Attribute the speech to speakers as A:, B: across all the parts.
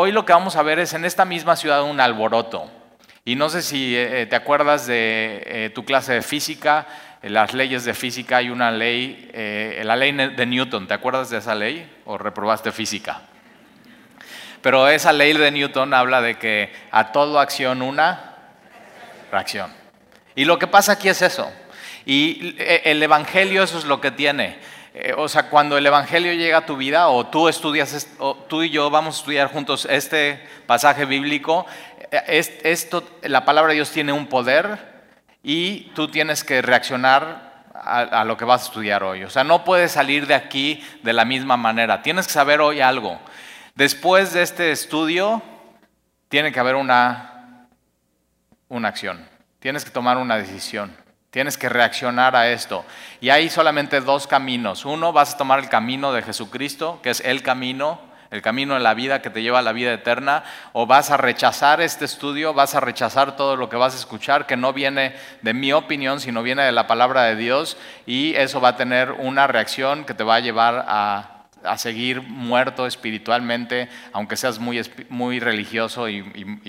A: hoy lo que vamos a ver es en esta misma ciudad un alboroto. Y no sé si eh, te acuerdas de eh, tu clase de física, las leyes de física, hay una ley, la ley de Newton, ¿te acuerdas de esa ley o reprobaste física? Pero esa ley de Newton habla de que a toda acción una reacción. Y lo que pasa aquí es eso. Y el Evangelio eso es lo que tiene. Eh, o sea, cuando el Evangelio llega a tu vida o tú estudias, o tú y yo vamos a estudiar juntos este pasaje bíblico, eh, esto, la palabra de Dios tiene un poder y tú tienes que reaccionar a, lo que vas a estudiar hoy. O sea, no puedes salir de aquí de la misma manera. Tienes que saber hoy algo. Después de este estudio, tiene que haber una, una acción. Tienes que tomar una decisión. Tienes que reaccionar a esto. Y hay solamente dos caminos. Uno, vas a tomar el camino de Jesucristo, que es el camino, el camino de la vida que te lleva a la vida eterna, o vas a rechazar este estudio, vas a rechazar todo lo que vas a escuchar, que no viene de mi opinión, sino viene de la palabra de Dios, y eso va a tener una reacción que te va a llevar a a seguir muerto espiritualmente, aunque seas muy, muy religioso y,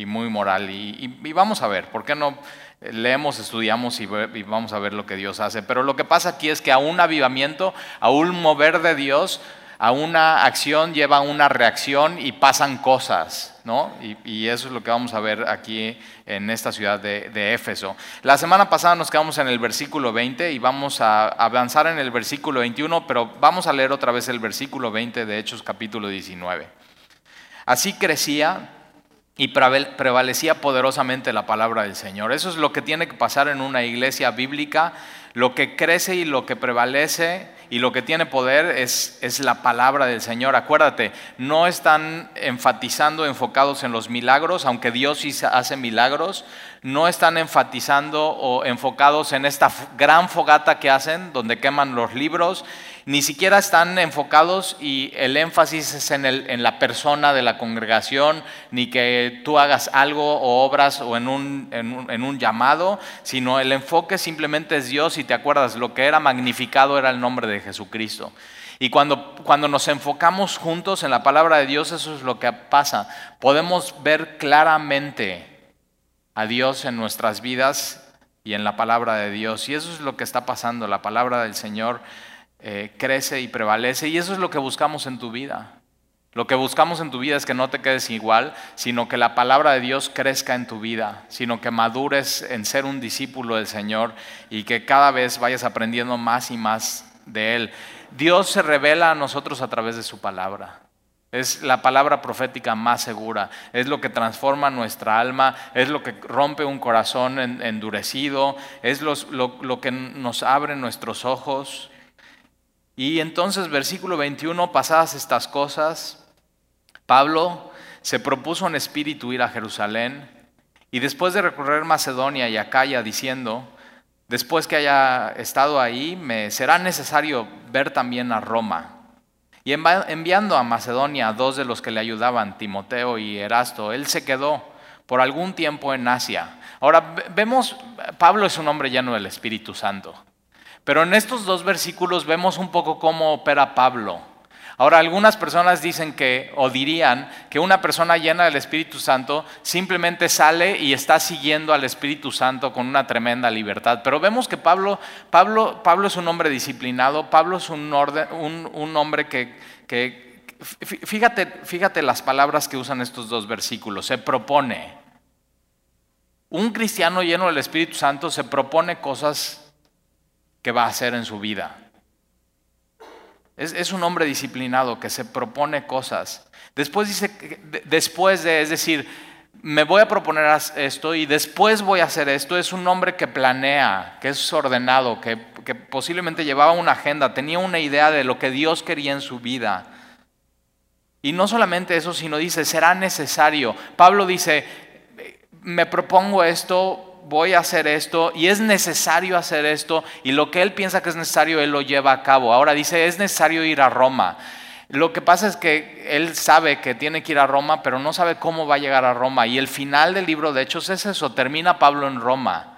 A: muy moral. Y, y, vamos a ver, ¿por qué no leemos, estudiamos y, vamos a ver lo que Dios hace. Pero lo que pasa aquí es que a un avivamiento, a un mover de Dios, a una acción lleva una reacción y pasan cosas, ¿no? Y, eso es lo que vamos a ver aquí en esta ciudad de, de, Éfeso. La semana pasada nos quedamos en el versículo 20 y vamos a avanzar en el versículo 21, pero vamos a leer otra vez el versículo 20 de Hechos capítulo 19. Así crecía y prevalecía poderosamente la palabra del Señor. Eso es lo que tiene que pasar en una iglesia bíblica. Lo que crece y lo que prevalece y lo que tiene poder es, es la palabra del Señor. Acuérdate, no están enfatizando, enfocados en los milagros, aunque Dios sí hace milagros, no están enfatizando o enfocados en esta gran fogata que hacen, donde queman los libros, ni siquiera están enfocados y el énfasis es en, el, en la persona de la congregación, ni que tú hagas algo o obras o en un, en un llamado, sino el enfoque simplemente es Dios y te acuerdas, lo que era magnificado era el nombre de Jesucristo. Y cuando, cuando nos enfocamos juntos en la palabra de Dios, eso es lo que pasa. Podemos ver claramente a Dios en nuestras vidas y en la palabra de Dios. Y eso es lo que está pasando. La palabra del Señor eh, crece y prevalece. Y eso es lo que buscamos en tu vida. Lo que buscamos en tu vida es que no te quedes igual, sino que la palabra de Dios crezca en tu vida, sino que madures en ser un discípulo del Señor y que cada vez vayas aprendiendo más y más de Él. Dios se revela a nosotros a través de su palabra. Es la palabra profética más segura, es lo que transforma nuestra alma, es lo que rompe un corazón endurecido, es lo, que nos abre nuestros ojos. Y entonces, versículo 21, pasadas estas cosas, Pablo se propuso en espíritu ir a Jerusalén y después de recorrer Macedonia y Acaya diciendo, después que haya estado ahí, me será necesario ver también a Roma. Y enviando a Macedonia a dos de los que le ayudaban, Timoteo y Erasto, él se quedó por algún tiempo en Asia. Ahora vemos, Pablo es un hombre lleno del Espíritu Santo, pero en estos dos versículos vemos un poco cómo opera Pablo. Ahora, algunas personas dicen que, o dirían, que una persona llena del Espíritu Santo simplemente sale y está siguiendo al Espíritu Santo con una tremenda libertad. Pero vemos que Pablo, Pablo, Pablo es un hombre disciplinado, Pablo es un, un, hombre que, que fíjate, fíjate las palabras que usan estos dos versículos, se propone. Un cristiano lleno del Espíritu Santo se propone cosas que va a hacer en su vida. Es, un hombre disciplinado que se propone cosas. Después dice, después de, es decir, me voy a proponer esto y después voy a hacer esto. Es un hombre que planea, que es ordenado, que, que posiblemente llevaba una agenda, tenía una idea de lo que Dios quería en su vida. Y no solamente eso, sino dice, será necesario. Pablo dice, me propongo esto, voy a hacer esto y es necesario hacer esto y lo que él piensa que es necesario, él lo lleva a cabo. Ahora dice, es necesario ir a Roma. Lo que pasa es que él sabe que tiene que ir a Roma, pero no sabe cómo va a llegar a Roma. Y el final del libro de Hechos es eso, termina Pablo en Roma.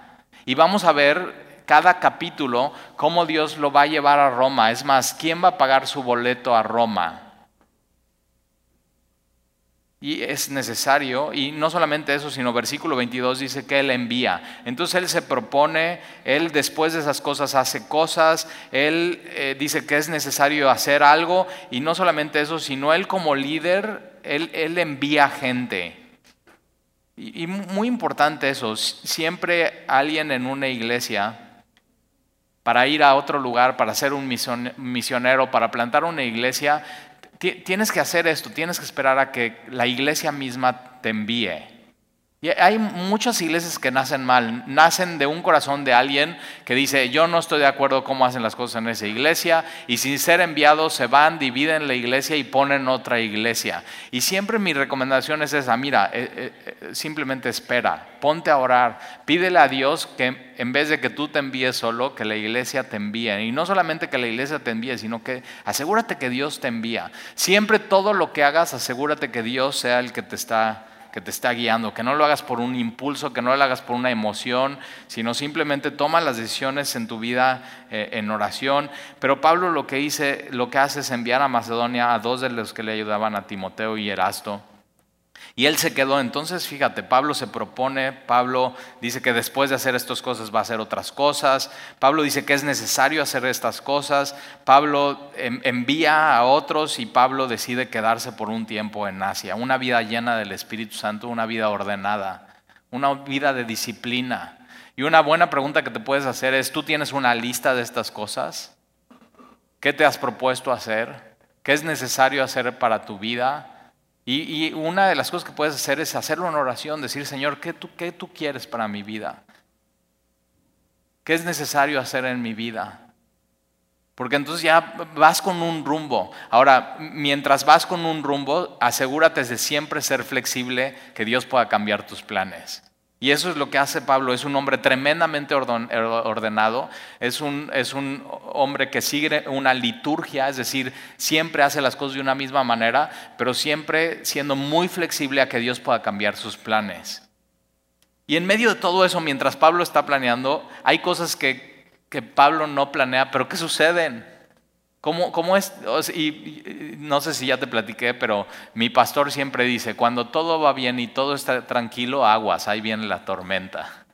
A: Y vamos a ver cada capítulo cómo Dios lo va a llevar a Roma. Es más, ¿quién va a pagar su boleto a Roma? Y es necesario, y no solamente eso, sino versículo 22 dice que Él envía. Entonces Él se propone, Él después de esas cosas hace cosas, Él eh, dice que es necesario hacer algo, y no solamente eso, sino Él como líder, Él, él envía gente. Y, y muy importante eso, siempre alguien en una iglesia, para ir a otro lugar, para ser un misionero, para plantar una iglesia, tienes que hacer esto, tienes que esperar a que la iglesia misma te envíe. Y hay muchas iglesias que nacen mal, nacen de un corazón de alguien que dice, yo no estoy de acuerdo cómo hacen las cosas en esa iglesia, y sin ser enviados se van, dividen la iglesia y ponen otra iglesia. Y siempre mi recomendación es esa, mira, eh, eh, eh, simplemente espera, ponte a orar, pídele a Dios que en vez de que tú te envíes solo, que la iglesia te envíe. Y no solamente que la iglesia te envíe, sino que asegúrate que Dios te envía. Siempre todo lo que hagas, asegúrate que Dios sea el que te está que te está guiando, que no lo hagas por un impulso, que no lo hagas por una emoción, sino simplemente toma las decisiones en tu vida eh, en oración. Pero Pablo lo que, hice, lo que hace es enviar a Macedonia a dos de los que le ayudaban, a Timoteo y Erasto y él se quedó. Entonces, fíjate, Pablo se propone, Pablo dice que después de hacer estas cosas va a hacer otras cosas, Pablo dice que es necesario hacer estas cosas, Pablo envía a otros y Pablo decide quedarse por un tiempo en Asia. Una vida llena del Espíritu Santo, una vida ordenada, una vida de disciplina. Y una buena pregunta que te puedes hacer es, ¿tú tienes una lista de estas cosas? ¿Qué te has propuesto hacer? ¿Qué es necesario hacer para tu vida? Y, una de las cosas que puedes hacer es hacerlo en oración, decir, Señor, ¿qué tú, ¿qué tú quieres para mi vida? ¿Qué es necesario hacer en mi vida? Porque entonces ya vas con un rumbo. Ahora, mientras vas con un rumbo, asegúrate de siempre ser flexible, que Dios pueda cambiar tus planes. Y eso es lo que hace Pablo. Es un hombre tremendamente ordenado, es un, es un hombre que sigue una liturgia, es decir, siempre hace las cosas de una misma manera, pero siempre siendo muy flexible a que Dios pueda cambiar sus planes. Y en medio de todo eso, mientras Pablo está planeando, hay cosas que, que Pablo no planea, pero que suceden. ¿Cómo, es? Y, no sé si ya te platiqué, pero mi pastor siempre dice, cuando todo va bien y todo está tranquilo, aguas, ahí viene la tormenta.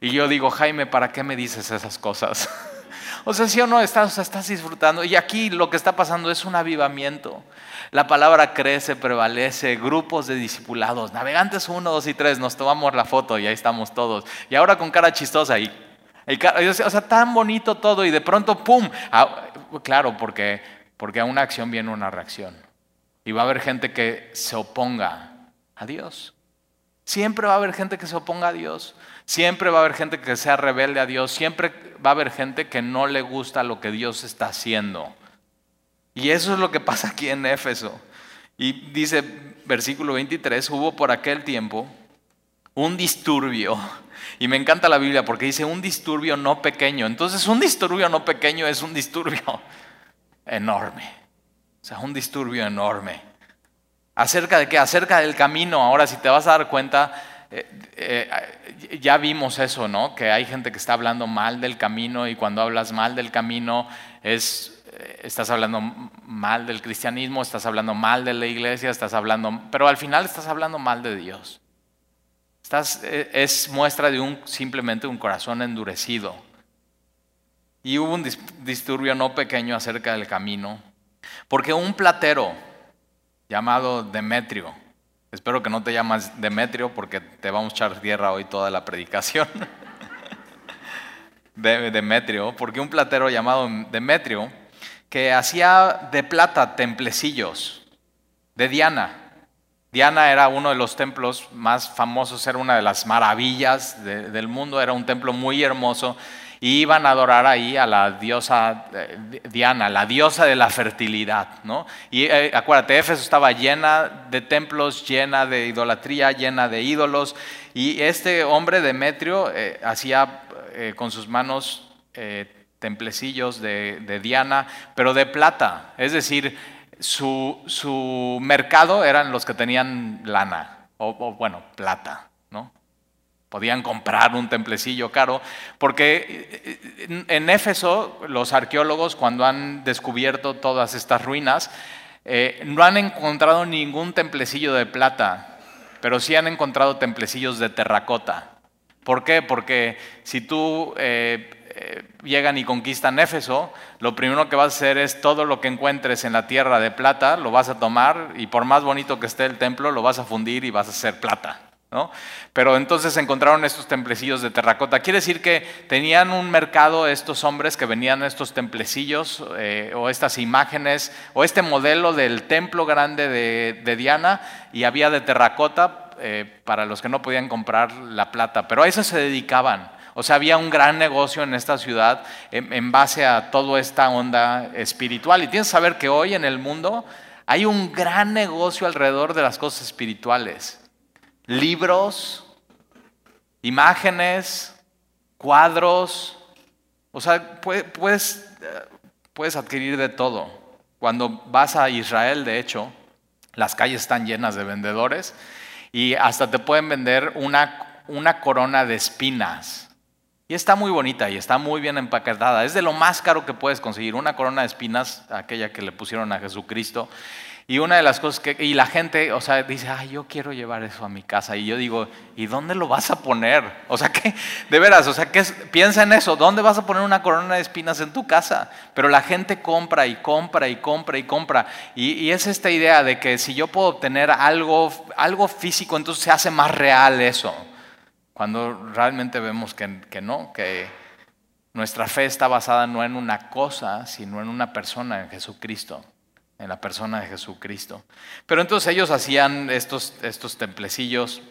A: Y yo digo, Jaime, ¿para qué me dices esas cosas? o sea, si o no, estás, estás disfrutando. Y aquí lo que está pasando es un avivamiento. La palabra crece, prevalece, grupos de discipulados, navegantes 1, 2 y 3, nos tomamos la foto y ahí estamos todos. Y ahora con cara chistosa y o sea, tan bonito todo y de pronto, ¡pum! Claro, porque, porque a una acción viene una reacción. Y va a haber gente que se oponga a Dios. Siempre va a haber gente que se oponga a Dios. Siempre va a haber gente que sea rebelde a Dios. Siempre va a haber gente que no le gusta lo que Dios está haciendo. Y eso es lo que pasa aquí en Éfeso. Y dice versículo 23, hubo por aquel tiempo un disturbio y me encanta la Biblia porque dice un disturbio no pequeño. Entonces un disturbio no pequeño es un disturbio enorme. O sea, un disturbio enorme. ¿Acerca de qué? Acerca del camino. Ahora, si te vas a dar cuenta, eh, eh, ya vimos eso, ¿no? Que hay gente que está hablando mal del camino y cuando hablas mal del camino es, eh, estás hablando mal del cristianismo, estás hablando mal de la iglesia, estás hablando, pero al final estás hablando mal de Dios. Eh, es muestra de un simplemente un corazón endurecido. Y hubo un disturbio no pequeño acerca del camino, porque un platero llamado Demetrio, espero que no te llamas Demetrio porque te vamos a echar tierra hoy toda la predicación. de Demetrio, porque un platero llamado Demetrio que hacía de plata templecillos de Diana. Diana era uno de los templos más famosos, era una de las maravillas del mundo, era un templo muy hermoso y iban a adorar ahí a la diosa eh, Diana, la diosa de la fertilidad. ¿no? Y eh, acuérdate, Éfeso estaba llena de templos, llena de idolatría, llena de ídolos. Y este hombre, Demetrio, eh, hacía con sus manos templecillos de Diana, pero de plata. Es decir, su, mercado eran los que tenían lana, o, bueno, plata, ¿no? Podían comprar un templecillo caro, porque en Éfeso los arqueólogos cuando han descubierto todas estas ruinas, eh, no han encontrado ningún templecillo de plata, pero sí han encontrado templecillos de terracota. ¿Por qué? Porque si tú eh, eh, llegan y conquistan Éfeso, lo primero que vas a hacer es todo lo que encuentres en la tierra de plata, lo vas a tomar y por más bonito que esté el templo, lo vas a fundir y vas a hacer plata. Pero entonces encontraron estos templecillos de terracota. Quiere decir que tenían un mercado estos hombres que venían estos templecillos eh, o estas imágenes o este modelo del templo grande de, Diana y había de terracota eh, para los que no podían comprar la plata. Pero a eso se dedicaban. O sea, había un gran negocio en esta ciudad en, base a toda esta onda espiritual. Y tienes que saber que hoy en el mundo hay un gran negocio alrededor de las cosas espirituales libros, imágenes, cuadros. O sea, puedes, puedes adquirir de todo. Cuando vas a Israel, de hecho, las calles están llenas de vendedores y hasta te pueden vender una, una corona de espinas. Y está muy bonita y está muy bien empaquetada. Es de lo más caro que puedes conseguir, una corona de espinas, aquella que le pusieron a Jesucristo. Y una de las cosas que, y la gente, o sea, dice, ay, yo quiero llevar eso a mi casa. Y yo digo, ¿y dónde lo vas a poner? O sea, que, de veras, o sea, piensa en eso, ¿dónde vas a poner una corona de espinas en tu casa? Pero la gente compra y compra y compra y compra. Y, es esta idea de que si yo puedo obtener algo, algo físico, entonces se hace más real eso. Cuando realmente vemos que, que no, que nuestra fe está basada no en una cosa, sino en una persona, en Jesucristo en la persona de Jesucristo. Pero entonces ellos hacían estos, estos templecillos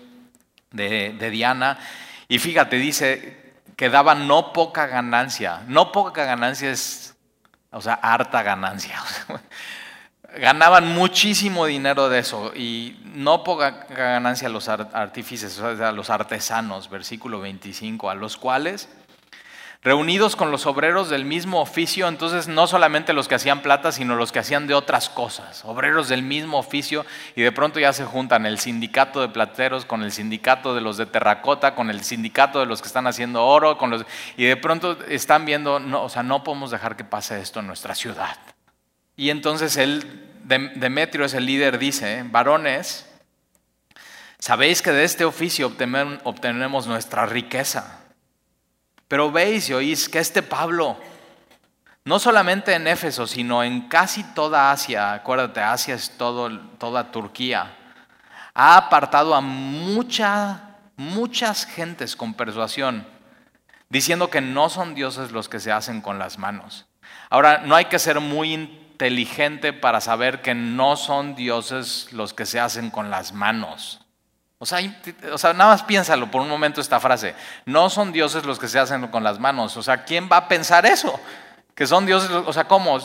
A: de, Diana y fíjate, dice que daban no poca ganancia. No poca ganancia es, o sea, harta ganancia. Ganaban muchísimo dinero de eso y no poca ganancia a los artífices, o sea, a los artesanos, versículo 25, a los cuales reunidos con los obreros del mismo oficio, entonces no solamente los que hacían plata, sino los que hacían de otras cosas, obreros del mismo oficio, y de pronto ya se juntan el sindicato de plateros con el sindicato de los de terracota, con el sindicato de los que están haciendo oro, con los, y de pronto están viendo, no, o sea, no podemos dejar que pase esto en nuestra ciudad. Y entonces él, Demetrio es el líder, dice, varones, sabéis que de este oficio obtenemos nuestra riqueza. Pero veis y oís que este Pablo, no solamente en Éfeso, sino en casi toda Asia, acuérdate, Asia es todo, toda Turquía, ha apartado a muchas, muchas gentes con persuasión, diciendo que no son dioses los que se hacen con las manos. Ahora, no hay que ser muy inteligente para saber que no son dioses los que se hacen con las manos. O sea, nada más piénsalo por un momento esta frase. No son dioses los que se hacen con las manos. O sea, ¿quién va a pensar eso? Que son dioses, o sea, ¿cómo?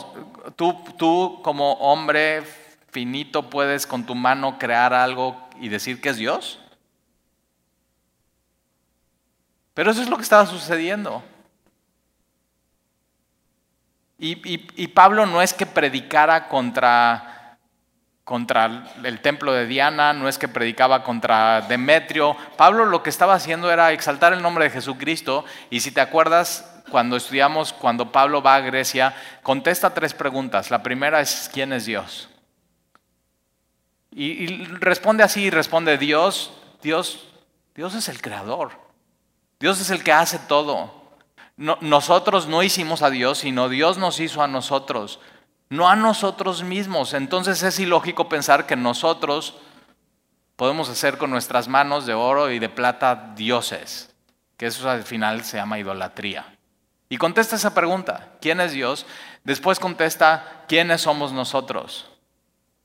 A: Tú, tú como hombre finito puedes con tu mano crear algo y decir que es Dios. Pero eso es lo que estaba sucediendo. Y Pablo no es que predicara contra contra el templo de Diana, no es que predicaba contra Demetrio. Pablo lo que estaba haciendo era exaltar el nombre de Jesucristo y si te acuerdas, cuando estudiamos, cuando Pablo va a Grecia, contesta tres preguntas. La primera es, ¿quién es Dios? Y, responde así, responde Dios, Dios, Dios es el creador. Dios es el que hace todo. Nosotros no hicimos a Dios, sino Dios nos hizo a nosotros no a nosotros mismos. Entonces es ilógico pensar que nosotros podemos hacer con nuestras manos de oro y de plata dioses, que eso al final se llama idolatría. Y contesta esa pregunta, ¿quién es Dios? Después contesta, ¿quiénes somos nosotros?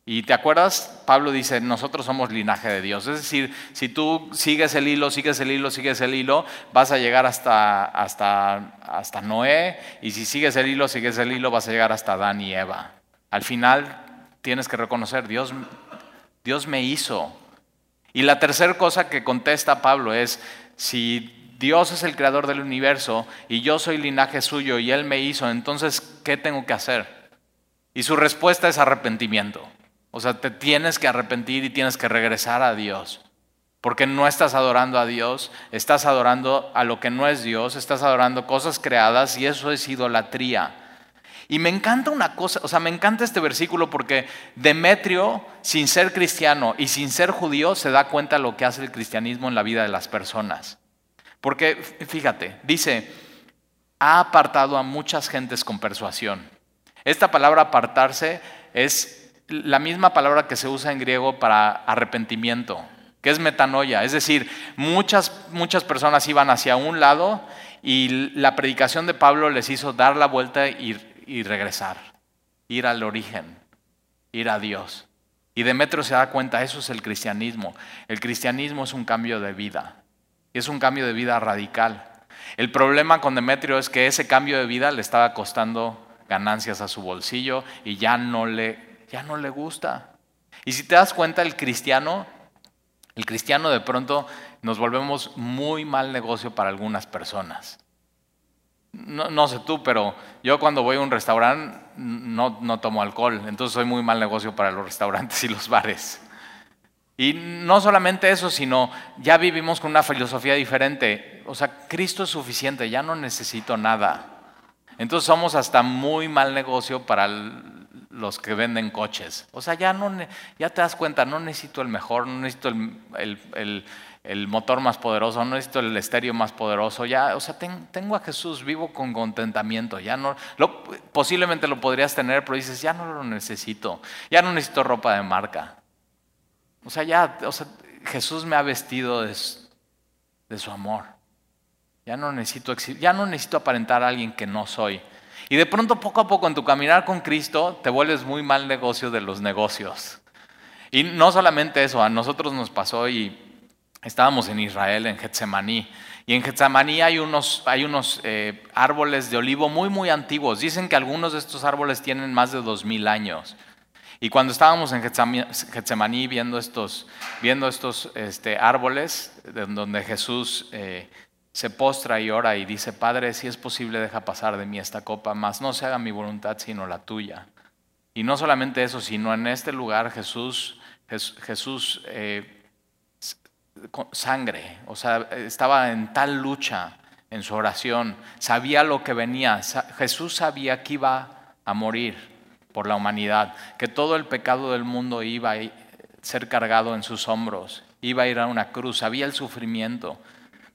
A: Y te acuerdas, Pablo dice, nosotros somos linaje de Dios. Es decir, si tú sigues el hilo, sigues el hilo, sigues el hilo, vas a llegar hasta, hasta, hasta Noé. Y si sigues el hilo, sigues el hilo, vas a llegar hasta Adán y Eva. Al final tienes que reconocer, Dios, Dios me hizo. Y la tercera cosa que contesta Pablo es, si Dios es el creador del universo y yo soy linaje suyo y Él me hizo, entonces, ¿qué tengo que hacer? Y su respuesta es arrepentimiento. O sea, te tienes que arrepentir y tienes que regresar a Dios. Porque no estás adorando a Dios, estás adorando a lo que no es Dios, estás adorando cosas creadas y eso es idolatría. Y me encanta una cosa, o sea, me encanta este versículo porque Demetrio, sin ser cristiano y sin ser judío, se da cuenta de lo que hace el cristianismo en la vida de las personas. Porque, fíjate, dice, ha apartado a muchas gentes con persuasión. Esta palabra apartarse es la misma palabra que se usa en griego para arrepentimiento, que es metanoia. Es decir, muchas, muchas personas iban hacia un lado y la predicación de Pablo les hizo dar la vuelta y, y regresar, ir al origen, ir a Dios. Y Demetrio se da cuenta, eso es el cristianismo. El cristianismo es un cambio de vida. Es un cambio de vida radical. El problema con Demetrio es que ese cambio de vida le estaba costando ganancias a su bolsillo y ya no le, ya no le gusta. Y si te das cuenta, el cristiano, el cristiano de pronto nos volvemos muy mal negocio para algunas personas. No, no, sé tú, pero yo cuando voy a un restaurante no, no tomo alcohol, entonces soy muy mal negocio para los restaurantes y los bares. Y no solamente eso, sino ya vivimos con una filosofía diferente. O sea, Cristo es suficiente, ya no necesito nada. Entonces somos hasta muy mal negocio para los que venden coches. O sea, ya, no, ya te das cuenta, no necesito el mejor, no necesito el, motor más poderoso, no necesito el estéreo más poderoso. Ya, o sea, tengo a Jesús vivo con contentamiento. Ya no, posiblemente lo podrías tener, pero dices, ya no lo necesito. Ya no necesito ropa de marca. O sea, ya, o sea, Jesús me ha vestido de, su amor. Ya no, necesito, ya no necesito aparentar a alguien que no soy. Y de pronto, poco a poco, en tu caminar con Cristo, te vuelves muy mal negocio de los negocios. Y no solamente eso, a nosotros nos pasó y estábamos en Israel, en Getsemaní. Y en Getsemaní hay unos, hay unos eh, árboles de olivo muy, muy antiguos. Dicen que algunos de estos árboles tienen más de dos mil años. Y cuando estábamos en Getsemaní viendo estos, viendo estos este, árboles, donde Jesús eh, se postra y ora y dice, Padre, si es posible, deja pasar de mí esta copa, mas no se haga mi voluntad sino la tuya. Y no solamente eso, sino en este lugar Jesús, Jesús eh, sangre, o sea, estaba en tal lucha en su oración, sabía lo que venía, Jesús sabía que iba a morir por la humanidad, que todo el pecado del mundo iba a ser cargado en sus hombros, iba a ir a una cruz, sabía el sufrimiento,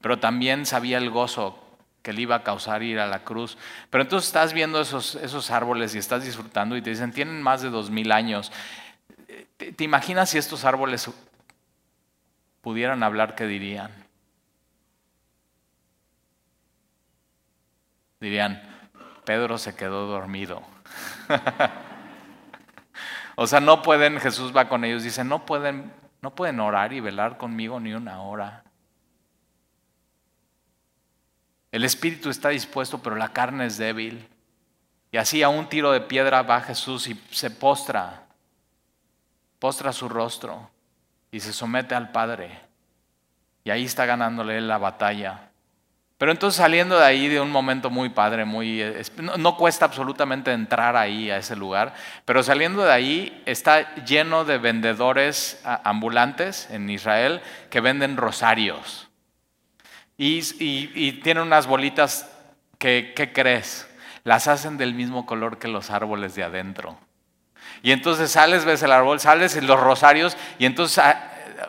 A: pero también sabía el gozo que le iba a causar ir a la cruz. Pero entonces estás viendo esos, esos árboles y estás disfrutando y te dicen, tienen más de dos mil años. ¿Te, ¿Te imaginas si estos árboles pudieran hablar, qué dirían? Dirían, Pedro se quedó dormido. O sea, no pueden, Jesús va con ellos, dice, no pueden, no pueden orar y velar conmigo ni una hora. El espíritu está dispuesto, pero la carne es débil. Y así a un tiro de piedra va Jesús y se postra, postra su rostro y se somete al Padre. Y ahí está ganándole la batalla. Pero entonces saliendo de ahí de un momento muy padre, muy no, cuesta absolutamente entrar ahí a ese lugar, pero saliendo de ahí está lleno de vendedores ambulantes en Israel que venden rosarios. Y, y, tienen unas bolitas que, ¿qué crees? Las hacen del mismo color que los árboles de adentro. Y entonces sales, ves el árbol, sales en los rosarios y entonces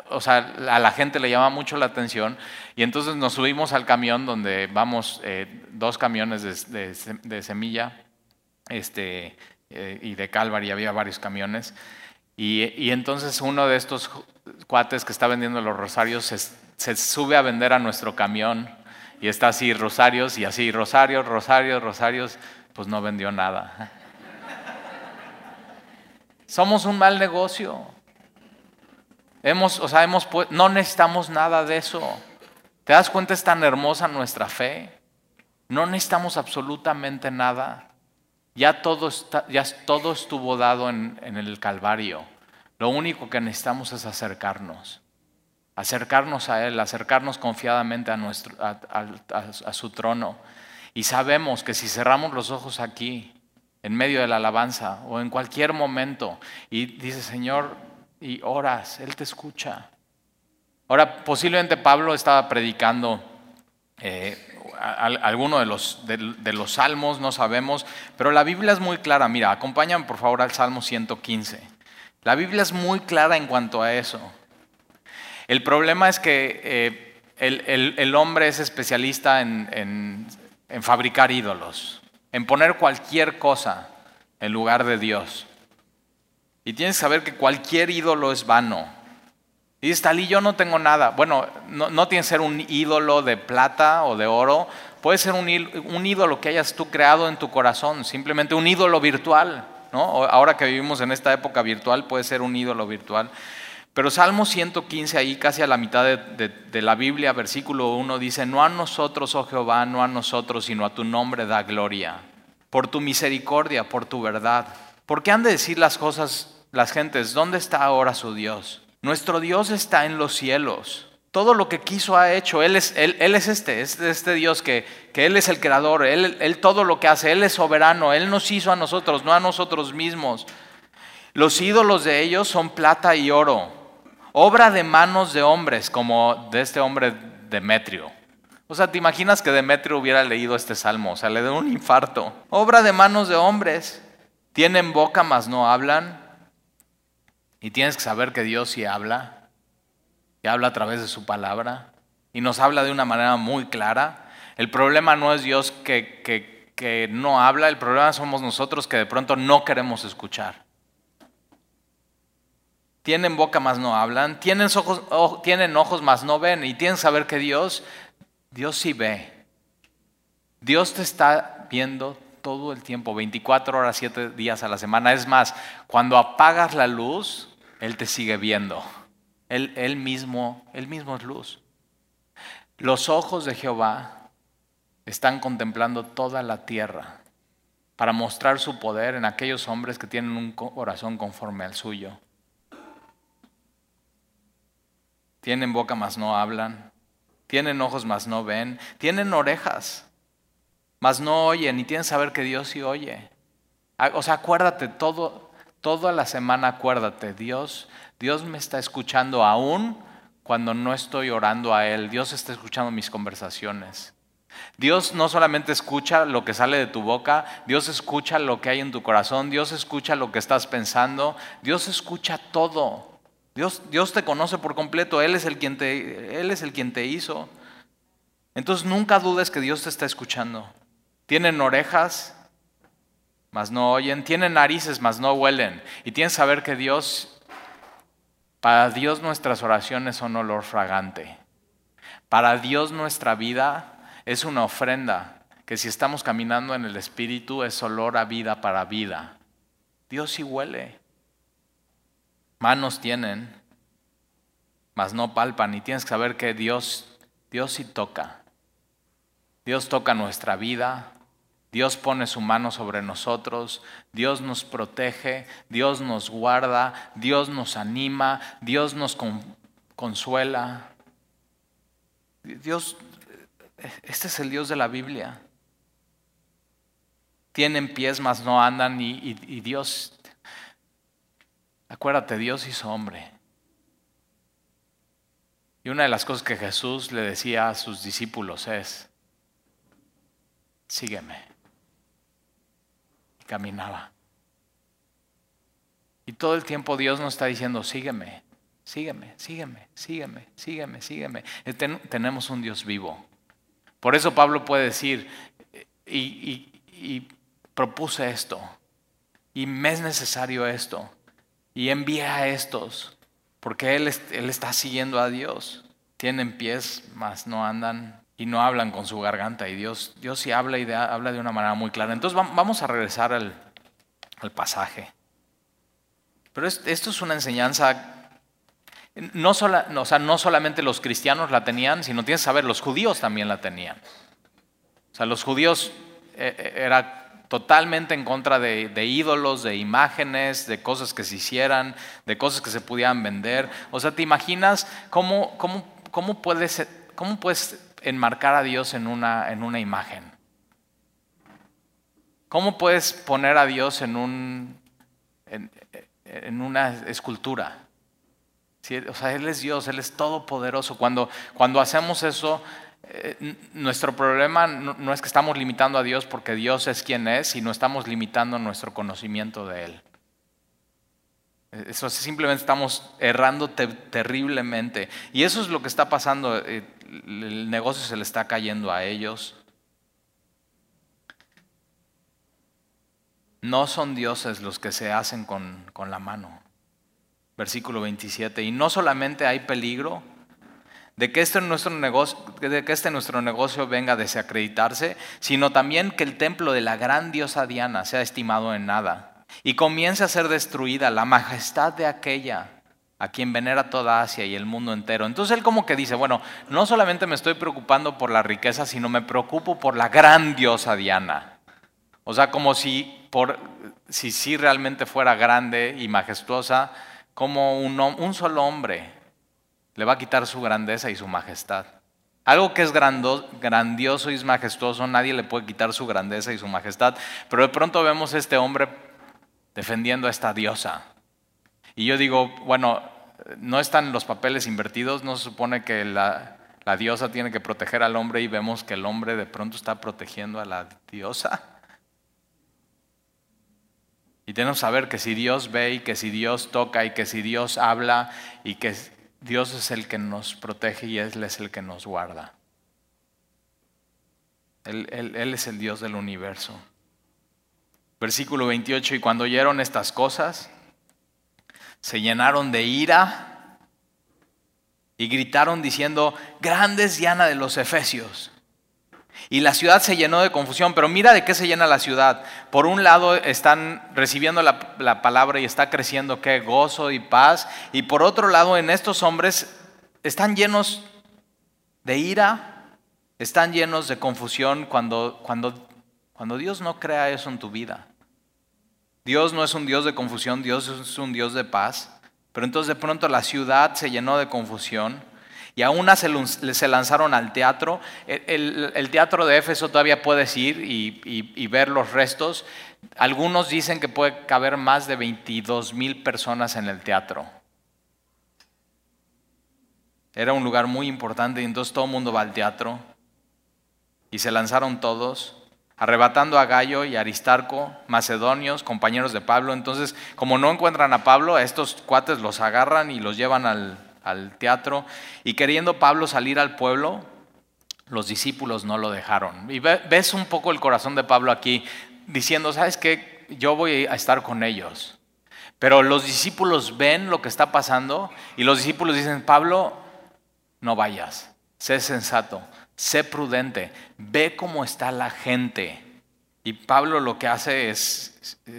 A: o sea, a la gente le llama mucho la atención y entonces nos subimos al camión donde vamos eh, dos camiones de, semilla este, eh, y de Calvary, había varios camiones. Y, entonces uno de estos cuates que está vendiendo los rosarios se, se, sube a vender a nuestro camión y está así rosarios y así rosarios, rosarios, rosarios, pues no vendió nada. Somos un mal negocio. No necesitamos nada de eso. ¿Te das cuenta? Es tan hermosa nuestra fe. No necesitamos absolutamente nada. Ya todo, está, ya todo estuvo dado en, el Calvario. Lo único que necesitamos es acercarnos. Acercarnos a Él, acercarnos confiadamente a, nuestro, a su trono. Y sabemos que si cerramos los ojos aquí, en medio de la alabanza o en cualquier momento, y dice, Señor, y oras, Él te escucha. Ahora, posiblemente Pablo estaba predicando eh, alguno de los, de, los salmos, no sabemos, pero la Biblia es muy clara. Mira, acompáñame por favor al Salmo 115. La Biblia es muy clara en cuanto a eso. El problema es que eh, el, hombre es especialista en, fabricar ídolos, en poner cualquier cosa en lugar de Dios. Y tienes que saber que cualquier ídolo es vano. Y dices, Talí, yo no tengo nada. Bueno, no, no tiene que ser un ídolo de plata o de oro. Puede ser un, un, ídolo que hayas tú creado en tu corazón, simplemente un ídolo virtual. ¿no? Ahora que vivimos en esta época virtual, puede ser un ídolo virtual. Pero Salmo 115, ahí casi a la mitad de, la Biblia, versículo 1, dice, no a nosotros, oh Jehová, no a nosotros, sino a tu nombre da gloria, por tu misericordia, por tu verdad. ¿Por qué han de decir las cosas las gentes, ¿dónde está ahora su Dios? Nuestro Dios está en los cielos. Todo lo que quiso ha hecho. Él es, él, es este, es este Dios que, que, Él es el creador. Él, él todo lo que hace, Él es soberano. Él nos hizo a nosotros, no a nosotros mismos. Los ídolos de ellos son plata y oro. Obra de manos de hombres, como de este hombre Demetrio. O sea, ¿te imaginas que Demetrio hubiera leído este salmo? O sea, le dio un infarto. Obra de manos de hombres. Tienen boca, mas no hablan y tienes que saber que Dios sí habla, y habla a través de su palabra, y nos habla de una manera muy clara. El problema no es Dios que, que, no habla, el problema somos nosotros que de pronto no queremos escuchar. Tienen boca más no hablan, tienen ojos, tienen ojos más no ven, y tienes que saber que Dios, Dios sí ve. Dios te está viendo todo el tiempo, 24 horas, 7 días a la semana. Es más, cuando apagas la luz, él te sigue viendo. Él, mismo, él mismo es luz. Los ojos de Jehová están contemplando toda la tierra para mostrar su poder en aquellos hombres que tienen un corazón conforme al suyo. Tienen boca mas no hablan, tienen ojos mas no ven, tienen orejas mas no oyen y tienen saber que Dios sí oye. O sea, acuérdate todo, Toda la semana acuérdate, Dios, Dios me está escuchando aún cuando no estoy orando a Él. Dios está escuchando mis conversaciones. Dios no solamente escucha lo que sale de tu boca, Dios escucha lo que hay en tu corazón, Dios escucha lo que estás pensando, Dios escucha todo. Dios, Dios te conoce por completo, Él es, el quien te, Él es el quien te hizo. Entonces nunca dudes que Dios te está escuchando. Tienen orejas, mas no oyen, tienen narices, mas no huelen. Y tienen que saber que Dios, para Dios nuestras oraciones son olor fragante. Para Dios nuestra vida es una ofrenda, que si estamos caminando en el Espíritu es olor a vida para vida. Dios sí huele. Manos tienen, mas no palpan. Y tienes que saber que Dios, Dios sí toca. Dios toca nuestra vida, Dios pone su mano sobre nosotros, Dios nos protege, Dios nos guarda, Dios nos anima, Dios nos consuela. Dios, este es el Dios de la Biblia. Tienen pies, mas no andan y, y Dios, acuérdate, Dios hizo hombre. Y una de las cosas que Jesús le decía a sus discípulos es, sígueme caminaba. Y todo el tiempo Dios nos está diciendo, sígueme, sígueme, sígueme, sígueme, sígueme, sígueme. Eh, tenemos un Dios vivo. Por eso Pablo puede decir, y, propuse esto, y me es necesario esto, y envía a estos, porque él, él está siguiendo a Dios. Tienen pies, mas no andan y no hablan con su garganta. Y Dios, Dios sí habla y habla de una manera muy clara. Entonces vamos a regresar al, pasaje. Pero esto es una enseñanza, no, o sea, no solamente los cristianos la tenían, sino tienes que saber, los judíos también la tenían. O sea, los judíos eh, eh, era totalmente en contra de, ídolos, de imágenes, de cosas que se hicieran, de cosas que se pudieran vender. O sea, ¿te imaginas cómo, cómo, cómo puedes, cómo puedes enmarcar a Dios en una, en una imagen? ¿Cómo puedes poner a Dios en, un, en, una escultura? O sea, Él es Dios, Él es todopoderoso. Cuando, cuando hacemos eso, eh, nuestro problema no, es que estamos limitando a Dios porque Dios es quien es, sino estamos limitando nuestro conocimiento de Él. Eso simplemente estamos errando terriblemente. Y eso es lo que está pasando. Eh, el negocio se le está cayendo a ellos. No son dioses los que se hacen con, con la mano. Versículo 27. Y no solamente hay peligro, de que este nuestro negocio, de que este nuestro negocio venga a desacreditarse, sino también que el templo de la gran diosa Diana sea estimado en nada y comience a ser destruida la majestad de aquella a quien venera toda Asia y el mundo entero. Entonces él como que dice, bueno, no solamente me estoy preocupando por la riqueza, sino me preocupo por la gran diosa Diana. O sea, como si por si realmente fuera grande y majestuosa, como un, un solo hombre le va a quitar su grandeza y su majestad. Algo que es grandioso y majestuoso, nadie le puede quitar su grandeza y su majestad. Pero de pronto vemos a este hombre defendiendo a esta diosa. Y yo digo, bueno, no están los papeles invertidos, no se supone que la, la diosa tiene que proteger al hombre y vemos que el hombre de pronto está protegiendo a la diosa. Y tenemos que saber que si Dios ve y que si Dios toca y que si Dios habla y que Dios es el que nos protege y Él es el que nos guarda. Él, es el Dios del universo. Versículo 28, y cuando oyeron estas cosas, se llenaron de ira y gritaron diciendo, grande es Diana de los Efesios. Y la ciudad se llenó de confusión, pero mira de qué se llena la ciudad. Por un lado están recibiendo la, palabra y está creciendo qué gozo y paz. Y por otro lado en estos hombres están llenos de ira, están llenos de confusión cuando, cuando, cuando Dios no crea eso en tu vida. Dios no es un Dios de confusión, Dios es un Dios de paz. Pero entonces de pronto la ciudad se llenó de confusión y aún se lanzaron al teatro. El, teatro de Éfeso todavía puedes ir y, ver los restos. Algunos dicen que puede caber más de 22 mil personas en el teatro. Era un lugar muy importante y entonces todo el mundo va al teatro. Y se lanzaron todos, arrebatando a Gallo y Aristarco, macedonios, compañeros de Pablo. Entonces, como no encuentran a Pablo, a estos cuates los agarran y los llevan al, al teatro. Y queriendo Pablo salir al pueblo, los discípulos no lo dejaron. Y ves un poco el corazón de Pablo aquí, diciendo, ¿sabes qué? Yo voy a estar con ellos. Pero los discípulos ven lo que está pasando y los discípulos dicen, Pablo, no vayas, sé sensato, sé prudente, ve cómo está la gente. Y Pablo lo que hace es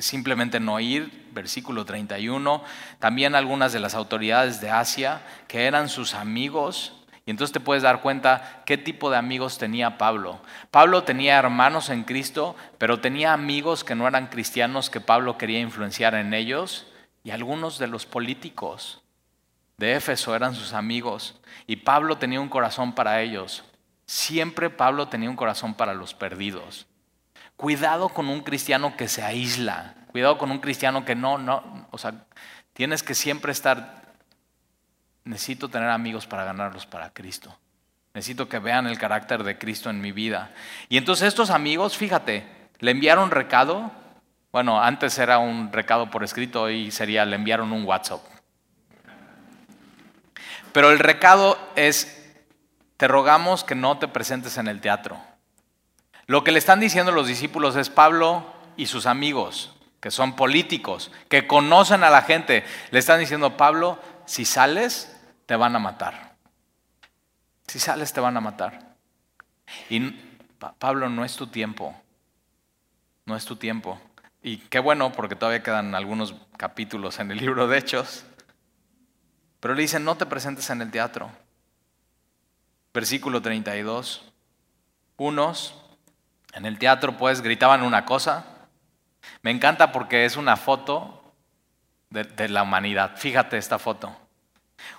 A: simplemente no ir, versículo 31. También algunas de las autoridades de Asia, que eran sus amigos. Y entonces te puedes dar cuenta qué tipo de amigos tenía Pablo. Pablo tenía hermanos en Cristo, pero tenía amigos que no eran cristianos que Pablo quería influenciar en ellos. Y algunos de los políticos de Éfeso eran sus amigos. Y Pablo tenía un corazón para ellos. Siempre Pablo tenía un corazón para los perdidos. Cuidado con un cristiano que se aísla. Cuidado con un cristiano que no, no, o sea, tienes que siempre estar, necesito tener amigos para ganarlos para Cristo. Necesito que vean el carácter de Cristo en mi vida. Y entonces estos amigos, fíjate, le enviaron recado. Bueno, antes era un recado por escrito, hoy sería le enviaron un WhatsApp. Pero el recado es, te rogamos que no te presentes en el teatro. Lo que le están diciendo los discípulos es Pablo y sus amigos, que son políticos, que conocen a la gente, le están diciendo, Pablo, si sales, te van a matar. Si sales, te van a matar. Y Pablo, no es tu tiempo. No es tu tiempo. Y qué bueno, porque todavía quedan algunos capítulos en el libro de Hechos. Pero le dicen, no te presentes en el teatro. Versículo 32. Unos en el teatro pues gritaban una cosa. Me encanta porque es una foto de, la humanidad. Fíjate esta foto.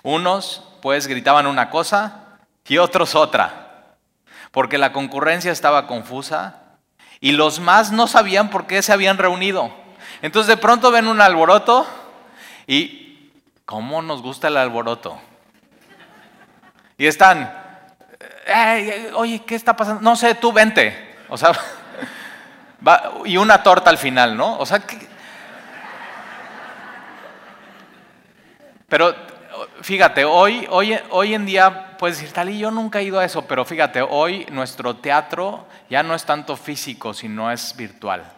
A: Unos pues gritaban una cosa y otros otra. Porque la concurrencia estaba confusa y los más no sabían por qué se habían reunido. Entonces de pronto ven un alboroto y ¿cómo nos gusta el alboroto? Y están oye, ¿qué está pasando? No sé, tú vente. O sea, y una torta al final, ¿no? O sea, pero fíjate, hoy, hoy, hoy en día puedes decir, tal y yo nunca he ido a eso, pero fíjate, hoy nuestro teatro ya no es tanto físico, sino es virtual.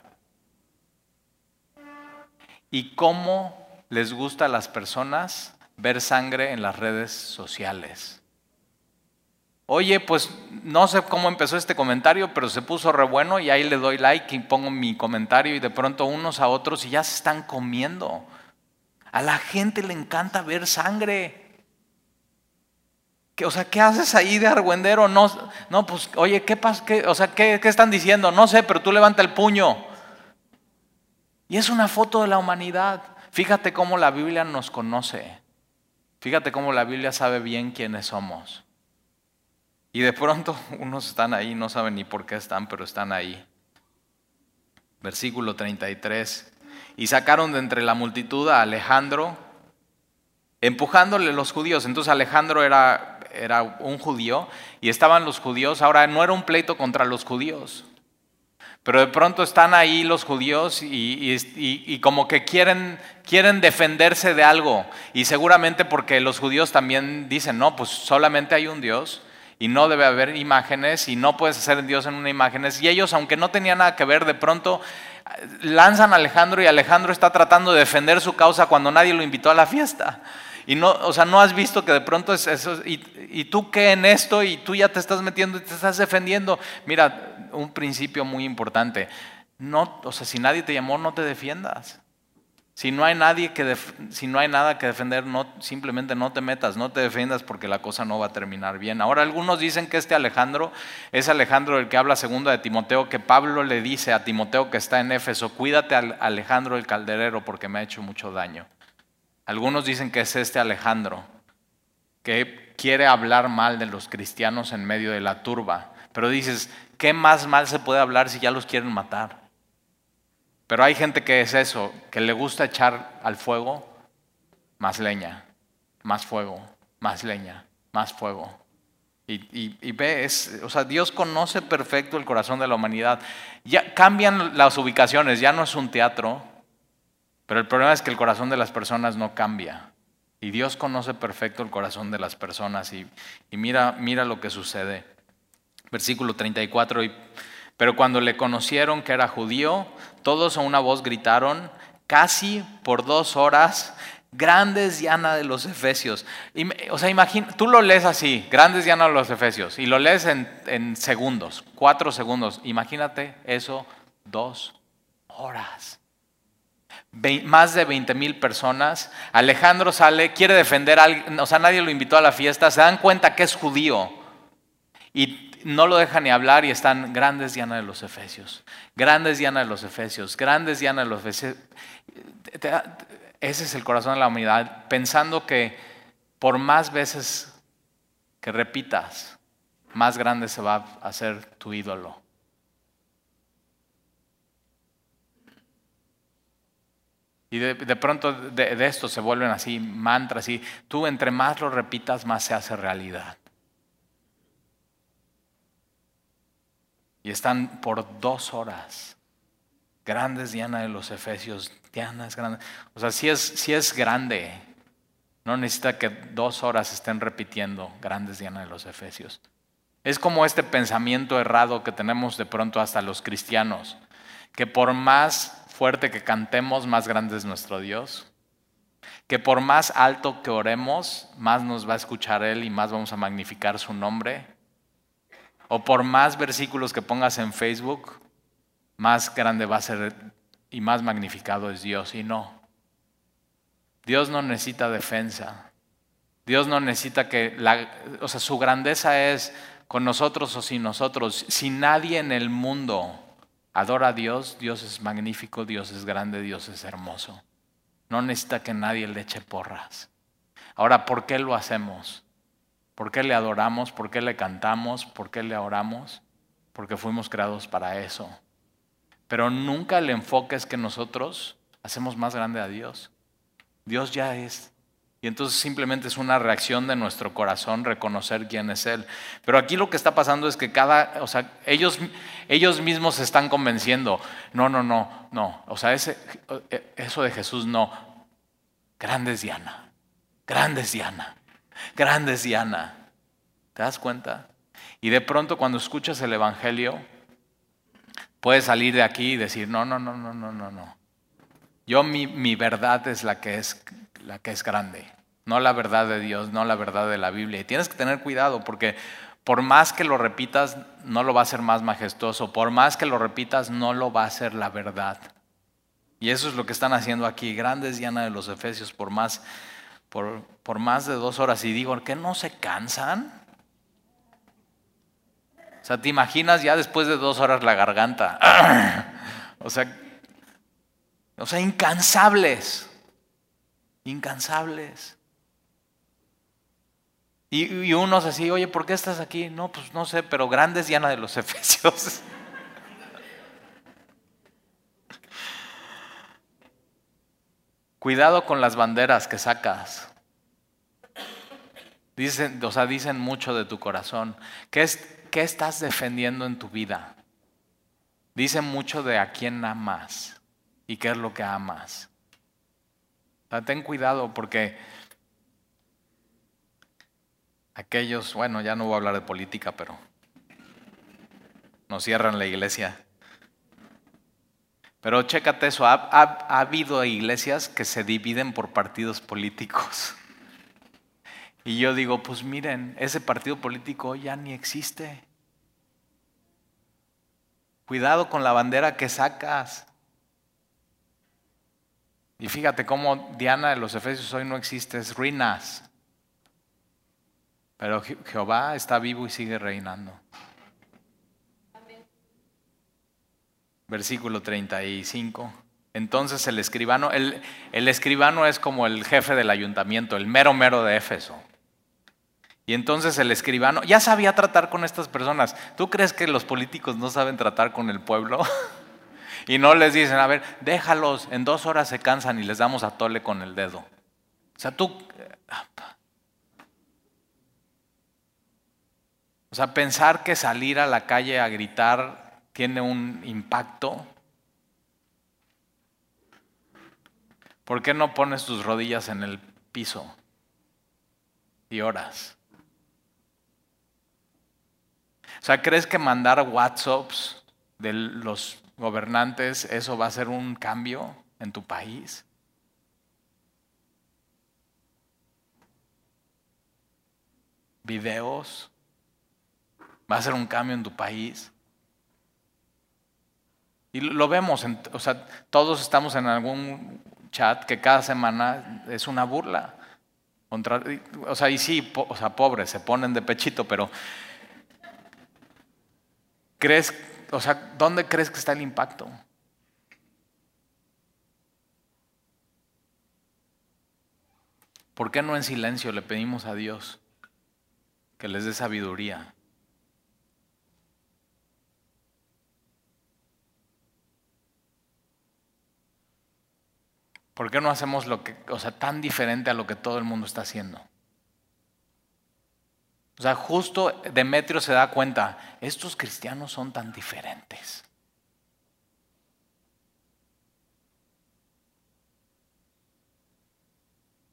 A: ¿Y cómo les gusta a las personas ver sangre en las redes sociales? Oye, pues no sé cómo empezó este comentario, pero se puso re bueno y ahí le doy like y pongo mi comentario y de pronto unos a otros y ya se están comiendo. A la gente le encanta ver sangre. o sea, ¿qué haces ahí de argüendero? No, no pues, oye, ¿qué pasa? o sea, ¿qué, ¿qué están diciendo? No sé, pero tú levanta el puño. Y es una foto de la humanidad. Fíjate cómo la Biblia nos conoce. Fíjate cómo la Biblia sabe bien quiénes somos. Y de pronto unos están ahí, no saben ni por qué están, pero están ahí. Versículo 33. Y sacaron de entre la multitud a Alejandro, empujándole los judíos. Entonces Alejandro era, era un judío y estaban los judíos. Ahora no era un pleito contra los judíos. Pero de pronto están ahí los judíos y, y, como que quieren, quieren defenderse de algo. Y seguramente porque los judíos también dicen, no, pues solamente hay un Dios y no debe haber imágenes y no puedes hacer Dios en una imagen. Y ellos, aunque no tenían nada que ver, de pronto eh, lanzan a Alejandro y Alejandro está tratando de defender su causa cuando nadie lo invitó a la fiesta. Y no, o sea, no has visto que de pronto es eso, y, tú qué en esto, y tú ya te estás metiendo y te estás defendiendo. Mira, un principio muy importante. No, o sea, si nadie te llamó, no te defiendas. Si no hay nada que defender, simplemente no te metas, no te defiendas porque la cosa no va a terminar bien. Ahora algunos dicen que este Alejandro es Alejandro el que habla segundo de Timoteo, que Pablo le dice a Timoteo que está en Éfeso, cuídate al Alejandro el calderero porque me ha hecho mucho daño. Algunos dicen que es este Alejandro que quiere hablar mal de los cristianos en medio de la turba, pero dices, ¿qué más mal se puede hablar si ya los quieren matar? Pero hay gente que es eso, que le gusta echar al fuego más leña, más fuego, más leña, más fuego. Y, y, ves, o sea, Dios conoce perfecto el corazón de la humanidad. Ya cambian las ubicaciones, ya no es un teatro, pero el problema es que el corazón de las personas no cambia. Y Dios conoce perfecto el corazón de las personas. Y, y mira, mira lo que sucede. Versículo 34. Y pero cuando le conocieron que era judío, todos a una voz gritaron, casi por dos horas, grandes Diana de los Efesios. o sea, imagina, tú lo lees así, grandes Diana de los Efesios, y lo lees en, segundos, cuatro segundos. Imagínate eso, dos horas. más de 20 mil personas. Alejandro sale, quiere defender a alguien, o sea, nadie lo invitó a la fiesta, se dan cuenta que es judío. Y no lo dejan ni hablar y están grandes Diana de los Efesios, grandes Diana de los Efesios, grandes Diana de los Efesios. Ese es el corazón de la humanidad, pensando que por más veces que repitas, más grande se va a hacer tu ídolo. Y de, pronto de, de, esto se vuelven así mantras y tú entre más lo repitas, más se hace realidad. Y están por dos horas. Grandes Diana de los Efesios. Diana es grande. O sea, si es, es grande. No necesita que dos horas estén repitiendo grandes Diana de los Efesios. Es como este pensamiento errado que tenemos de pronto hasta los cristianos, que por más fuerte que cantemos, más grande es nuestro Dios, que por más alto que oremos, más nos va a escuchar Él y más vamos a magnificar su nombre, o por más versículos que pongas en Facebook, más grande va a ser y más magnificado es Dios. Y no. Dios no necesita defensa. Dios no necesita que la, o sea, su grandeza es con nosotros o sin nosotros. Si nadie en el mundo adora a Dios, Dios es magnífico, Dios es grande, Dios es hermoso. No necesita que nadie le eche porras. Ahora, ¿por qué lo hacemos? ¿Por qué le adoramos? ¿Por qué le cantamos? ¿Por qué le oramos? Porque fuimos creados para eso. Pero nunca el enfoque es que nosotros hacemos más grande a Dios. Dios ya es. Y entonces simplemente es una reacción de nuestro corazón reconocer quién es Él. Pero aquí lo que está pasando es que cada, o sea, ellos, ellos mismos se están convenciendo. No, no, no, no. O sea, ese, eso de Jesús no. Grande es Diana. Grande es Diana. Grande es Diana. ¿Te das cuenta? Y de pronto cuando escuchas el Evangelio, puedes salir de aquí y decir, no, no, no, no, no, no, no. Yo mi, mi verdad es la que es la que es grande, no la verdad de Dios, no la verdad de la Biblia. Y tienes que tener cuidado porque por más que lo repitas, no lo va a ser más majestuoso, por más que lo repitas, no lo va a ser la verdad. Y eso es lo que están haciendo aquí, grandes Diana de los Efesios, por más, por, por más de dos horas. Y digo, ¿qué no se cansan? O sea, ¿te imaginas ya después de dos horas la garganta? o sea, o sea, incansables incansables. Y, unos así, oye, ¿por qué estás aquí? No, pues no sé, pero grandes Diana de los Efesios. Cuidado con las banderas que sacas. Dicen, o sea, dicen mucho de tu corazón. ¿Qué, es, ¿Qué estás defendiendo en tu vida? Dicen mucho de a quién amas y qué es lo que amas ten cuidado porque aquellos, bueno, ya no voy a hablar de política, pero nos cierran la iglesia. Pero chécate eso, ha, ha, habido iglesias que se dividen por partidos políticos. Y yo digo, pues miren, ese partido político ya ni existe. Cuidado con la bandera que sacas. Y fíjate cómo Diana de los Efesios hoy no existe, es ruinas. Pero Jehová está vivo y sigue reinando. Versículo 35. Entonces el escribano, el, el escribano es como el jefe del ayuntamiento, el mero mero de Éfeso. Y entonces el escribano ya sabía tratar con estas personas. ¿Tú crees que los políticos no saben tratar con el pueblo? Y no les dicen, a ver, déjalos, en dos horas se cansan y les damos a tole con el dedo. O sea, tú... O sea, pensar que salir a la calle a gritar tiene un impacto. ¿Por qué no pones tus rodillas en el piso y oras? O sea, ¿crees que mandar WhatsApps de los gobernantes, ¿eso va a ser un cambio en tu país? ¿Videos? ¿Va a ser un cambio en tu país? Y lo vemos, o sea, todos estamos en algún chat que cada semana es una burla. o sea, y sí, o sea, pobres, se ponen de pechito, pero ¿crees o sea, ¿dónde crees que está el impacto? ¿Por qué no en silencio le pedimos a Dios que les dé sabiduría? ¿Por qué no hacemos lo que, o sea, tan diferente a lo que todo el mundo está haciendo? O sea, justo Demetrio se da cuenta, estos cristianos son tan diferentes.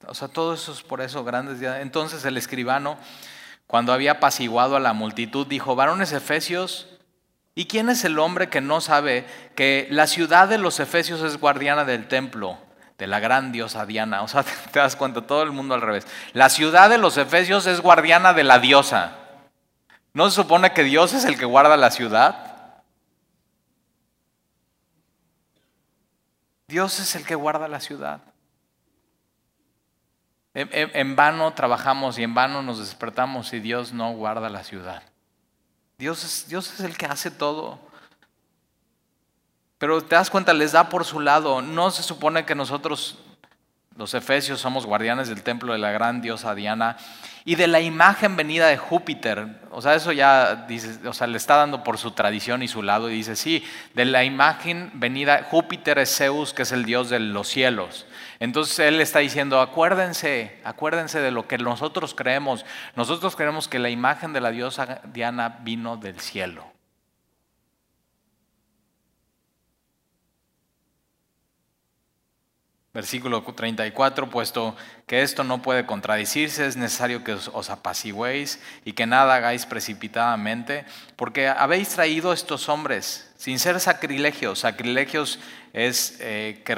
A: O sea, todo eso es por eso, grandes Entonces el escribano, cuando había apaciguado a la multitud, dijo, varones efesios, ¿y quién es el hombre que no sabe que la ciudad de los efesios es guardiana del templo? De la gran diosa Diana. O sea, te das cuenta, todo el mundo al revés. La ciudad de los Efesios es guardiana de la diosa. ¿No se supone que Dios es el que guarda la ciudad? Dios es el que guarda la ciudad. En, vano trabajamos y en vano nos despertamos y Dios no guarda la ciudad. Dios es, Dios es el que hace todo. Pero te das cuenta, les da por su lado. No se supone que nosotros, los efesios, somos guardianes del templo de la gran diosa Diana y de la imagen venida de Júpiter. O sea, eso ya dice, o sea, le está dando por su tradición y su lado y dice, sí, de la imagen venida, Júpiter es Zeus, que es el dios de los cielos. Entonces Él está diciendo, acuérdense, acuérdense de lo que nosotros creemos. Nosotros creemos que la imagen de la diosa Diana vino del cielo. Versículo 34, puesto que esto no puede contradecirse, es necesario que os, apaciguéis y que nada hagáis precipitadamente, porque habéis traído estos hombres sin ser sacrilegios. Sacrilegios es eh, que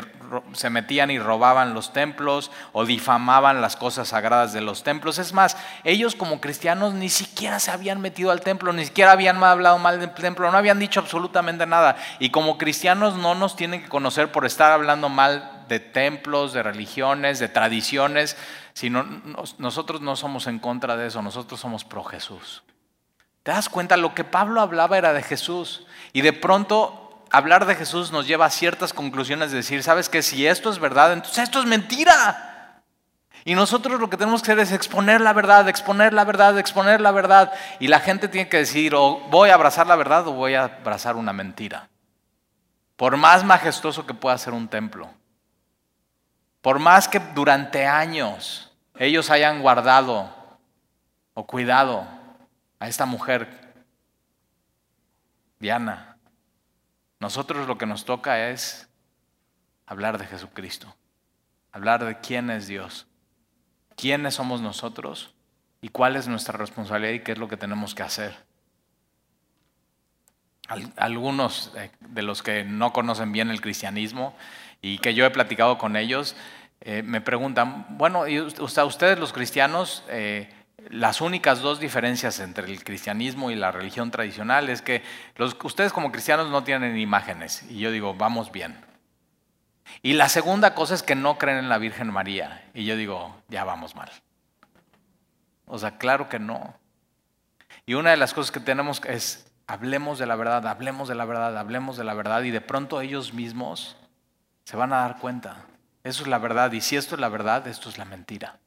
A: se metían y robaban los templos o difamaban las cosas sagradas de los templos. Es más, ellos como cristianos ni siquiera se habían metido al templo, ni siquiera habían hablado mal del templo, no habían dicho absolutamente nada. Y como cristianos no nos tienen que conocer por estar hablando mal de templos, de religiones, de tradiciones, sino nosotros no somos en contra de eso, nosotros somos pro Jesús. ¿Te das cuenta? Lo que Pablo hablaba era de Jesús. Y de pronto hablar de Jesús nos lleva a ciertas conclusiones de decir, ¿sabes qué? Si esto es verdad, entonces esto es mentira. Y nosotros lo que tenemos que hacer es exponer la verdad, exponer la verdad, exponer la verdad. Y la gente tiene que decir, o voy a abrazar la verdad o voy a abrazar una mentira. Por más majestuoso que pueda ser un templo. Por más que durante años ellos hayan guardado o cuidado a esta mujer, Diana, nosotros lo que nos toca es hablar de Jesucristo, hablar de quién es Dios, quiénes somos nosotros y cuál es nuestra responsabilidad y qué es lo que tenemos que hacer. Algunos de los que no conocen bien el cristianismo y que yo he platicado con ellos, eh, me preguntan, bueno, ¿y ustedes los cristianos, eh, las únicas dos diferencias entre el cristianismo y la religión tradicional es que ustedes como cristianos no tienen imágenes. Y yo digo, vamos bien. Y la segunda cosa es que no creen en la Virgen María. Y yo digo, ya vamos mal. O sea, claro que no. Y una de las cosas que tenemos es, hablemos de la verdad, hablemos de la verdad, hablemos de la verdad. Y de pronto ellos mismos se van a dar cuenta. Eso es la verdad. Y si esto es la verdad, esto es la mentira.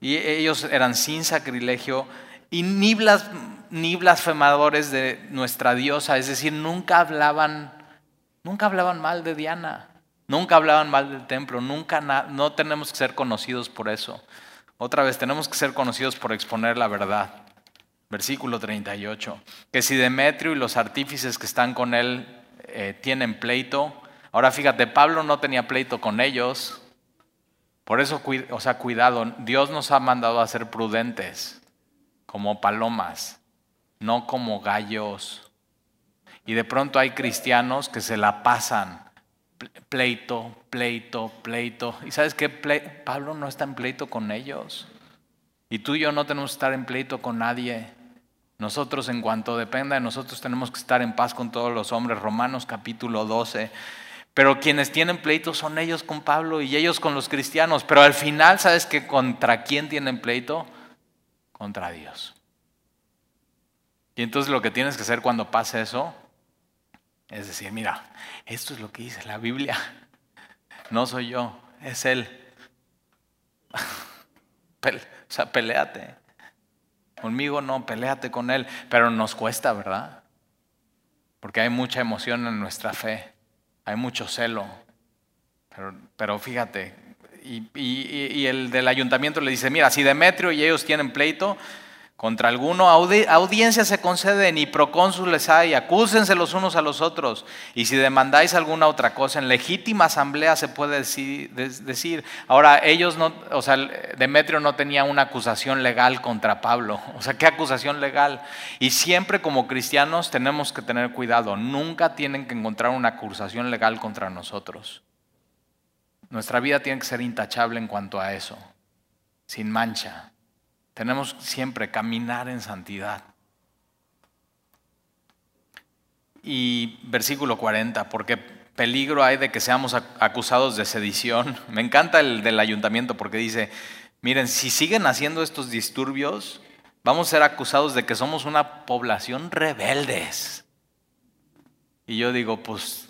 A: Y ellos eran sin sacrilegio y ni, blasfemadores de nuestra diosa. Es decir, nunca hablaban, nunca hablaban mal de Diana. Nunca hablaban mal del templo. Nunca no tenemos que ser conocidos por eso. Otra vez, tenemos que ser conocidos por exponer la verdad. Versículo 38. Que si Demetrio y los artífices que están con él eh, tienen pleito, ahora fíjate, Pablo no tenía pleito con ellos. Por eso, o sea, cuidado, Dios nos ha mandado a ser prudentes, como palomas, no como gallos. Y de pronto hay cristianos que se la pasan pleito, pleito, pleito. ¿Y sabes qué? Pablo no está en pleito con ellos. Y tú y yo no tenemos que estar en pleito con nadie. Nosotros, en cuanto dependa de nosotros, tenemos que estar en paz con todos los hombres. Romanos capítulo 12. Pero quienes tienen pleito son ellos con Pablo y ellos con los cristianos. Pero al final, ¿sabes que contra quién tienen pleito? Contra Dios. Y entonces lo que tienes que hacer cuando pase eso es decir, mira, esto es lo que dice la Biblia. No soy yo, es Él. o sea, peleate. Conmigo no, peleate con Él, pero nos cuesta, ¿verdad? Porque hay mucha emoción en nuestra fe, hay mucho celo. Pero, fíjate, y, y, el del ayuntamiento le dice, mira, si Demetrio y ellos tienen pleito, contra alguno, audiencia se concede, ni procónsules hay, acúsense los unos a los otros. Y si demandáis alguna otra cosa, en legítima asamblea se puede decir. Ahora, ellos no, o sea, Demetrio no tenía una acusación legal contra Pablo. O sea, ¿qué acusación legal? Y siempre como cristianos tenemos que tener cuidado. Nunca tienen que encontrar una acusación legal contra nosotros. Nuestra vida tiene que ser intachable en cuanto a eso, sin mancha. Tenemos siempre caminar en santidad. Y versículo 40, porque peligro hay de que seamos acusados de sedición. Me encanta el del ayuntamiento porque dice, miren, si siguen haciendo estos disturbios, vamos a ser acusados de que somos una población rebeldes. Y yo digo, pues,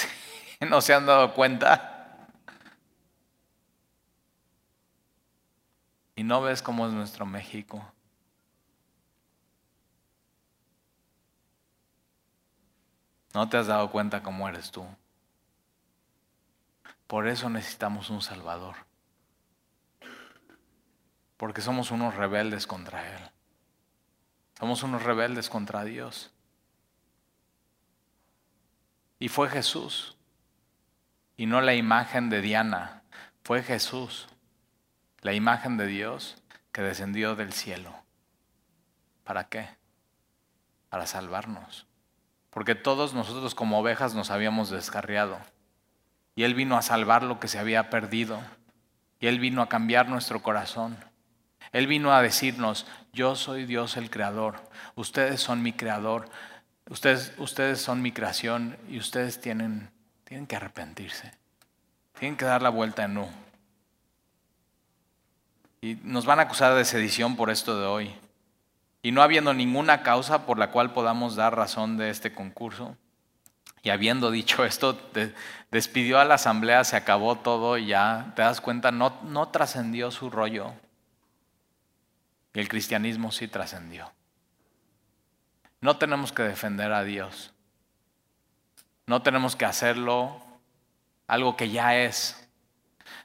A: ¿no se han dado cuenta? Y no ves cómo es nuestro México. No te has dado cuenta cómo eres tú. Por eso necesitamos un Salvador. Porque somos unos rebeldes contra Él. Somos unos rebeldes contra Dios. Y fue Jesús. Y no la imagen de Diana. Fue Jesús. La imagen de Dios que descendió del cielo. ¿Para qué? Para salvarnos. Porque todos nosotros como ovejas nos habíamos descarriado. Y Él vino a salvar lo que se había perdido. Y Él vino a cambiar nuestro corazón. Él vino a decirnos, yo soy Dios el creador, ustedes son mi creador, ustedes, ustedes son mi creación y ustedes tienen, tienen que arrepentirse, tienen que dar la vuelta en U. Y nos van a acusar de sedición por esto de hoy. Y no habiendo ninguna causa por la cual podamos dar razón de este concurso, y habiendo dicho esto, despidió a la asamblea, se acabó todo y ya, te das cuenta, no, no trascendió su rollo. Y el cristianismo sí trascendió. No tenemos que defender a Dios. No tenemos que hacerlo algo que ya es.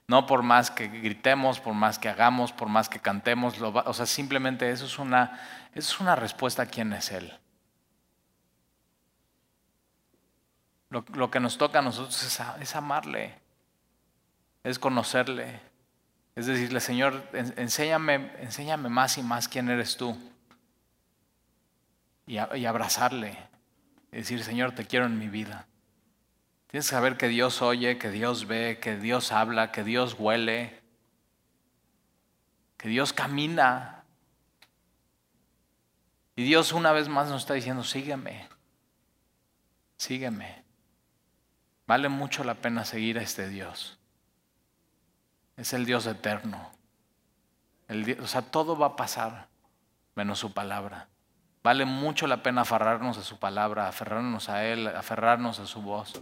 A: No por más que gritemos, por más que hagamos, por más que cantemos. o sea, simplemente eso es una, eso es una respuesta a quién es Él. Lo, que nos toca a nosotros es amarle, es conocerle, es decirle, Señor, enséñame, enséñame más y más quién eres tú. Y, y abrazarle. Y decir, Señor, te quiero en mi vida. Tienes que saber que Dios oye, que Dios ve, que Dios habla, que Dios huele, que Dios camina. Y Dios una vez más nos está diciendo, sígueme, sígueme. Vale mucho la pena seguir a este Dios. Es el Dios eterno. o sea, todo va a pasar menos su palabra. Vale mucho la pena aferrarnos a su palabra, aferrarnos a Él, aferrarnos a su voz.